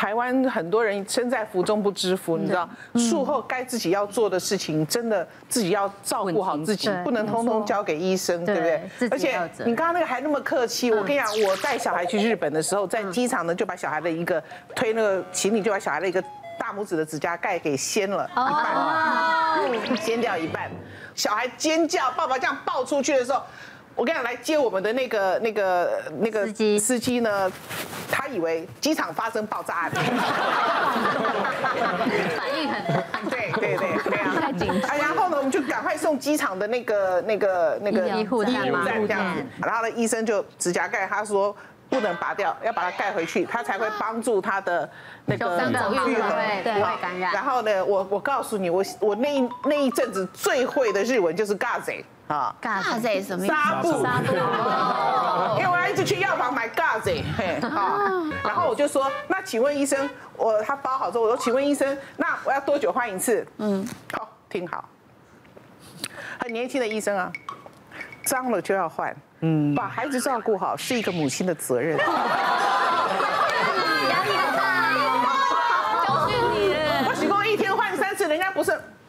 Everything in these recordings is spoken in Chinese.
台湾很多人身在福中不知福，你知道，术后该自己要做的事情，真的自己要照顾好自己，不能通通交给医生，对不对？而且你刚刚那个还那么客气，我跟你讲，我带小孩去日本的时候，在机场呢就把小孩的一个推那个行李，就把小孩的一个大拇指的指甲盖给掀了一半，掀掉一半，小孩尖叫，爸爸这样抱出去的时候。我跟你讲，来接我们的那个、那个、那个司机司机呢，他以为机场发生爆炸案，反应很对对对对啊，太紧张。然后呢，我们就赶快送机场的那个、那个、那个医护站嘛，这样子。然后呢，医生就指甲盖，他说不能拔掉，要把它盖回去，他才会帮助他的那个愈合。对，会感染。然后呢，我我告诉你，我我那一那一阵子最会的日文就是嘎子。啊，嘎子什么意思？纱布，纱布。因为我要一直去药房买嘎子，嘿，啊，然后我就说，那请问医生，我他包好之后，我说，请问医生，那我要多久换一次？嗯，好，听好，很年轻的医生啊，脏了就要换，嗯，把孩子照顾好是一个母亲的责任。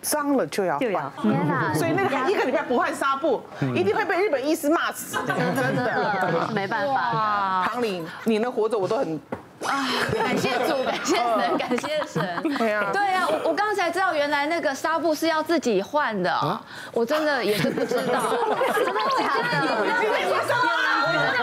脏了就要换，天哪！所以那个一个礼拜不换纱布，一定会被日本医师骂死，真的，没办法。唐玲，你能活着我都很啊，感谢主，感谢神，感谢神。对啊，对啊，我我刚才知道原来那个纱布是要自己换的，我真的也是不知道，真的假的？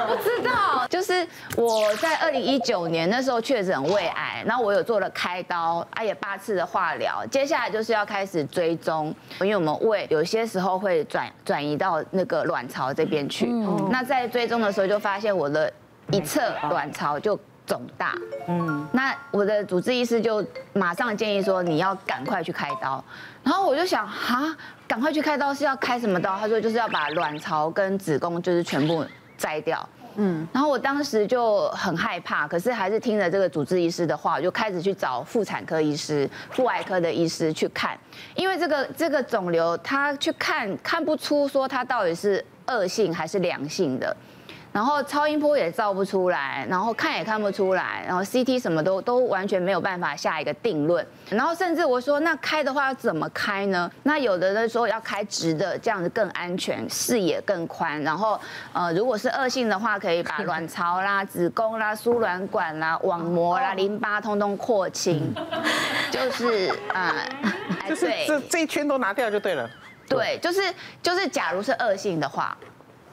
不知道，就是我在二零一九年那时候确诊胃癌，然后我有做了开刀，啊也八次的化疗，接下来就是要开始追踪，因为我们胃有些时候会转转移到那个卵巢这边去，那在追踪的时候就发现我的一侧卵巢就肿大，嗯，那我的主治医师就马上建议说你要赶快去开刀，然后我就想哈，赶快去开刀是要开什么刀？他说就是要把卵巢跟子宫就是全部摘掉。嗯，然后我当时就很害怕，可是还是听了这个主治医师的话，我就开始去找妇产科医师、妇外科的医师去看，因为这个这个肿瘤，他去看看不出说它到底是恶性还是良性的。然后超音波也照不出来，然后看也看不出来，然后 CT 什么都都完全没有办法下一个定论。然后甚至我说，那开的话要怎么开呢？那有的人说要开直的，这样子更安全，视野更宽。然后呃，如果是恶性的话，可以把卵巢啦、子宫啦、输卵管啦、网膜啦、淋巴通通扩清，就是啊，呃、就是这这一圈都拿掉就对了。对，就是就是，假如是恶性的话。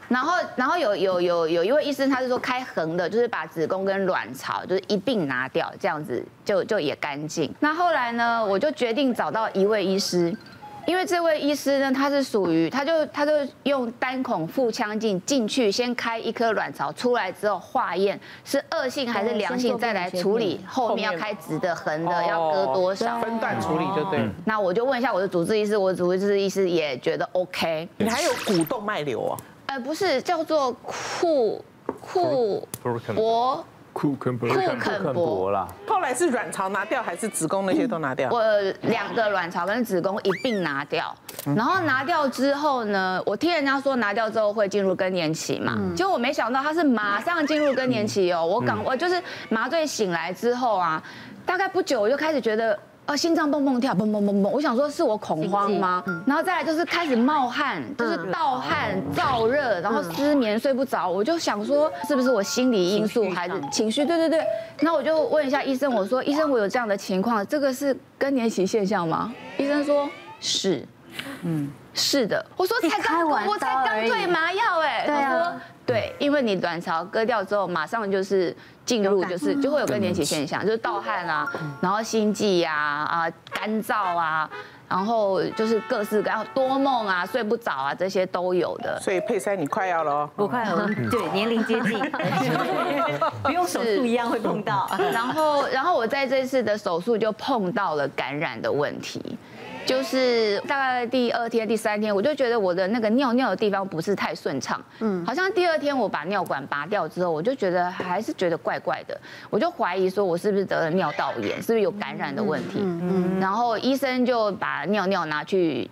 然后，然后有有有有一位医生，他是说开横的，就是把子宫跟卵巢就是一并拿掉，这样子就就也干净。那后来呢，我就决定找到一位医师，因为这位医师呢，他是属于，他就他就用单孔腹腔镜进去，先开一颗卵巢，出来之后化验是恶性还是良性，再来处理后面要开直的、横的要割多少，分段处理就对。那我就问一下我的主治医师，我的主治医师也觉得 OK。你还有股动脉瘤啊？呃，不是，叫做库库博库肯博库肯柏啦。后来是卵巢拿掉还是子宫那些都拿掉？我两个卵巢跟子宫一并拿掉，然后拿掉之后呢，我听人家说拿掉之后会进入更年期嘛，结果我没想到他是马上进入更年期哦。我刚我就是麻醉醒来之后啊，大概不久我就开始觉得。呃，心脏蹦蹦跳，蹦蹦蹦蹦，我想说是我恐慌吗？然后再来就是开始冒汗，就是盗汗、燥热，然后失眠睡不着，我就想说是不是我心理因素还是情绪？对对对，那我就问一下医生，我说医生，我有这样的情况，这个是更年期现象吗？医生说是，嗯，是的。我说才刚，我才刚退麻药哎，他说对，因为你卵巢割掉之后，马上就是。进入就是就会有更年期现象，就是盗汗啊，然后心悸呀啊，干燥啊，然后就是各式各样多梦啊，睡不着啊，这些都有的。所以佩珊你快要了哦，不快了，对，年龄接近，不用手术一样会碰到。然后然后我在这次的手术就碰到了感染的问题。就是大概第二天、第三天，我就觉得我的那个尿尿的地方不是太顺畅，嗯，好像第二天我把尿管拔掉之后，我就觉得还是觉得怪怪的，我就怀疑说我是不是得了尿道炎，是不是有感染的问题，嗯嗯，然后医生就把尿尿拿去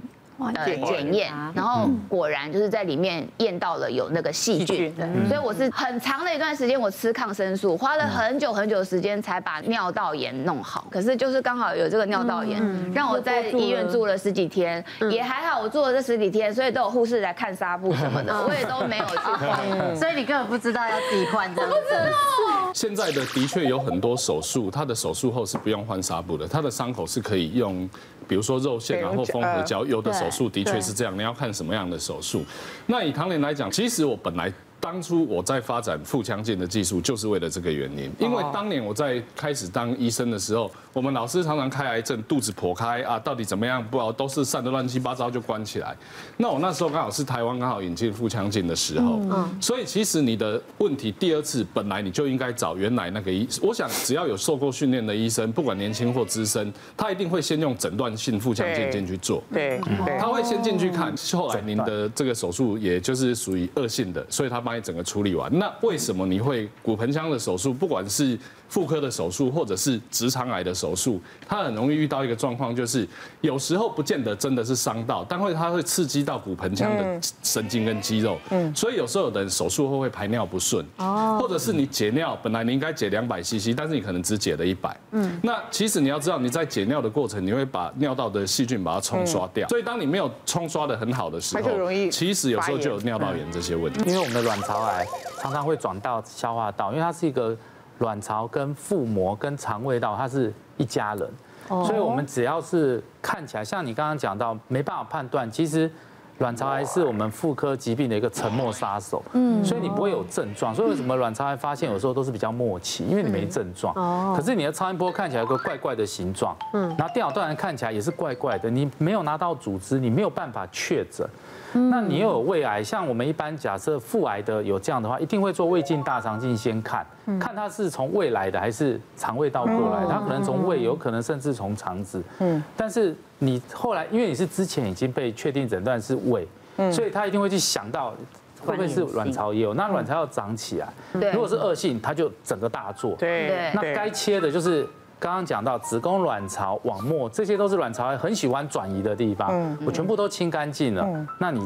呃检验，然后果然就是在里面验到了有那个细菌，所以我是很长的一段时间我吃抗生素，花了很久很久的时间才把尿道炎弄好。可是就是刚好有这个尿道炎，让我在医院住了十几天，也还好，我住了这十几天，所以都有护士来看纱布什么的，我也都没有去换，所以你根本不知道要自己换，我不知道。现在的的确有很多手术，他的手术后是不用换纱布的，他的伤口是可以用。比如说肉线然后缝合胶，有的手术的确是这样，你要看什么样的手术。那以唐莲来讲，其实我本来。当初我在发展腹腔镜的技术，就是为了这个原因。因为当年我在开始当医生的时候，我们老师常常开癌症，肚子剖开啊，到底怎么样不知道，都是散的乱七八糟就关起来。那我那时候刚好是台湾刚好引进腹腔镜的时候，所以其实你的问题第二次本来你就应该找原来那个医。我想只要有受过训练的医生，不管年轻或资深，他一定会先用诊断性腹腔镜进去做。对，他会先进去看，后来您的这个手术也就是属于恶性的，所以他把。整个处理完，那为什么你会骨盆腔的手术，不管是妇科的手术或者是直肠癌的手术，它很容易遇到一个状况，就是有时候不见得真的是伤到，但会它会刺激到骨盆腔的神经跟肌肉，嗯，所以有时候有的人手术后会排尿不顺，哦，或者是你解尿，本来你应该解两百 CC，但是你可能只解了一百，嗯，那其实你要知道你在解尿的过程，你会把尿道的细菌把它冲刷掉，所以当你没有冲刷的很好的时候，其实有时候就有尿道炎这些问题，因为我们的卵巢癌常常会转到消化道，因为它是一个。卵巢跟腹膜跟肠胃道，它是一家人，所以我们只要是看起来像你刚刚讲到没办法判断，其实卵巢癌是我们妇科疾病的一个沉默杀手，嗯，所以你不会有症状，所以为什么卵巢癌发现有时候都是比较默契，因为你没症状，哦。可是你的超音波看起来有个怪怪的形状，嗯，然后电脑断层看起来也是怪怪的，你没有拿到组织，你没有办法确诊。那你又有胃癌，像我们一般假设腹癌的有这样的话，一定会做胃镜、大肠镜先看，看它是从胃来的还是肠胃道过来，它可能从胃，有可能甚至从肠子。嗯，但是你后来因为你是之前已经被确定诊断是胃，所以他一定会去想到会不会是卵巢也有，那卵巢要长起来，如果是恶性，它就整个大做。对，那该切的就是。刚刚讲到子宫、卵巢、网膜，这些都是卵巢癌很喜欢转移的地方，我全部都清干净了，那你。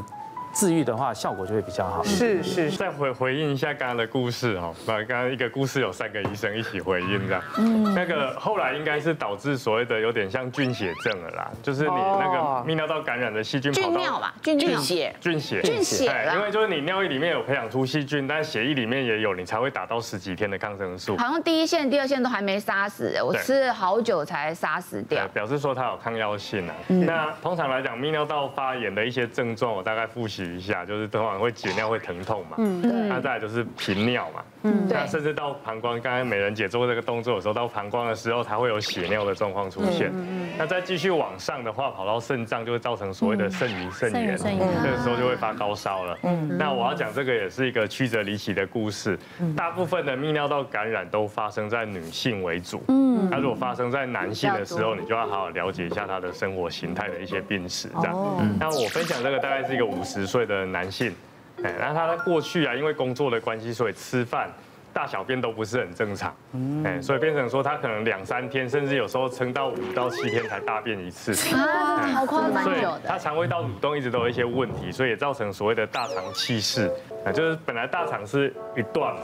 治愈的话，效果就会比较好。是是。再回回应一下刚刚的故事哦，把刚刚一个故事有三个医生一起回应这样。嗯。那个后来应该是导致所谓的有点像菌血症了啦，就是你那个泌尿道感染的细菌跑到。菌尿吧，菌菌血。菌血。菌血。因为就是你尿液里面有培养出细菌，但血液里面也有，你才会打到十几天的抗生素。好像第一线、第二线都还没杀死，我吃了好久才杀死掉。表示说它有抗药性啊。那通常来讲，泌尿道发炎的一些症状，我大概复习一下，就是通常会解尿会疼痛嘛，嗯，对，那再来就是频尿嘛，嗯，那甚至到膀胱，刚才美人姐做这个动作的时候，到膀胱的时候，才会有血尿的状况出现，嗯，那再继续往上的话，跑到肾脏就会造成所谓的肾盂肾炎，这个时候就会发高烧了，嗯，那我要讲这个也是一个曲折离奇的故事，大部分的泌尿道感染都发生在女性为主，嗯，那如果发生在男性的时候，你就要好好了解一下他的生活形态的一些病史，这样，那我分享这个大概是一个五十岁的。男性，哎，然后他在过去啊，因为工作的关系，所以吃饭大小便都不是很正常，哎，所以变成说他可能两三天，甚至有时候撑到五到七天才大便一次，啊，好夸张，所以他肠胃道蠕动一直都有一些问题，所以也造成所谓的大肠憩室，啊，就是本来大肠是一段嘛，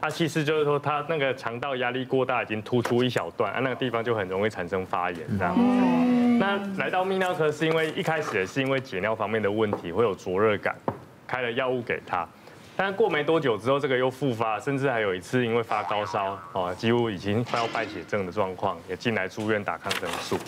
它，憩室就是说他那个肠道压力过大，已经突出一小段，啊，那个地方就很容易产生发炎这样。那来到泌尿科是因为一开始也是因为解尿方面的问题，会有灼热感。开了药物给他，但过没多久之后，这个又复发，甚至还有一次因为发高烧，哦，几乎已经快要败血症的状况，也进来住院打抗生素。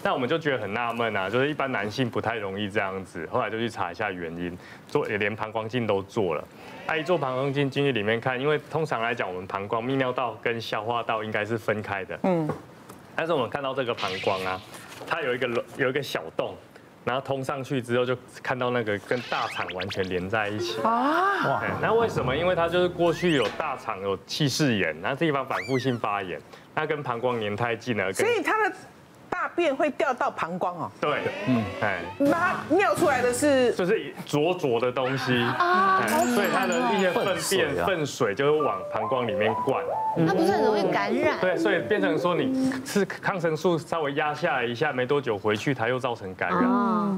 那我们就觉得很纳闷啊，就是一般男性不太容易这样子，后来就去查一下原因，做也连膀胱镜都做了。他一做膀胱镜进去里面看，因为通常来讲，我们膀胱泌尿道跟消化道应该是分开的，嗯，但是我们看到这个膀胱啊，它有一个有一个小洞。然后通上去之后，就看到那个跟大肠完全连在一起啊！哇，那为什么？因为它就是过去有大肠有气室炎，然后这地方反复性发炎，那跟膀胱黏太近了，所以它的。大便会掉到膀胱哦。对，嗯，哎，那它尿出来的是就是浊浊的东西啊，所以它的一些粪便、粪水就会往膀胱里面灌，那不是很容易感染？对，所以变成说你吃抗生素稍微压下来一下，没多久回去它又造成感染。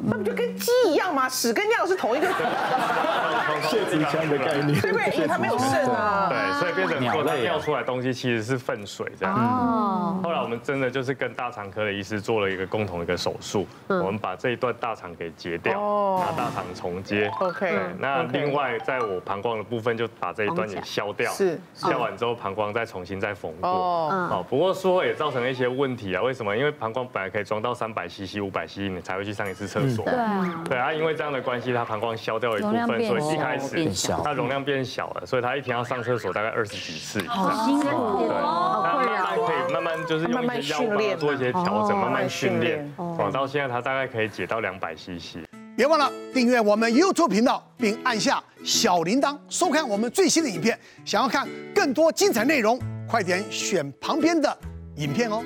那不就跟鸡一样吗？屎跟尿是同一个 泄殖腔的概念，对不对？因为它没有肾啊。对，所以变成说它尿出来的东西其实是粪水这样。哦。后来我们真的就是跟大肠科的医师做了一个共同一个手术，我们把这一段大肠给截掉，拿大肠重接。OK。那另外在我膀胱的部分就把这一段也削掉，是削完之后膀胱再重新再缝过。哦。不过说也造成了一些问题啊？为什么？因为膀胱本来可以装到三百 CC、五百 CC，你才会去上一次厕所。对啊。对啊，因为这样的关系，它膀胱削掉了一部分，所以一开始它容量变小了，所以它一天要上厕所大概二十几次以上。好辛苦。对。那慢慢可以慢慢就是用一些药方做一些调整，慢慢训练，广到现在它大概可以解到两百 CC。别忘了订阅我们 YouTube 频道，并按下小铃铛，收看我们最新的影片。想要看更多精彩内容，快点选旁边的影片哦。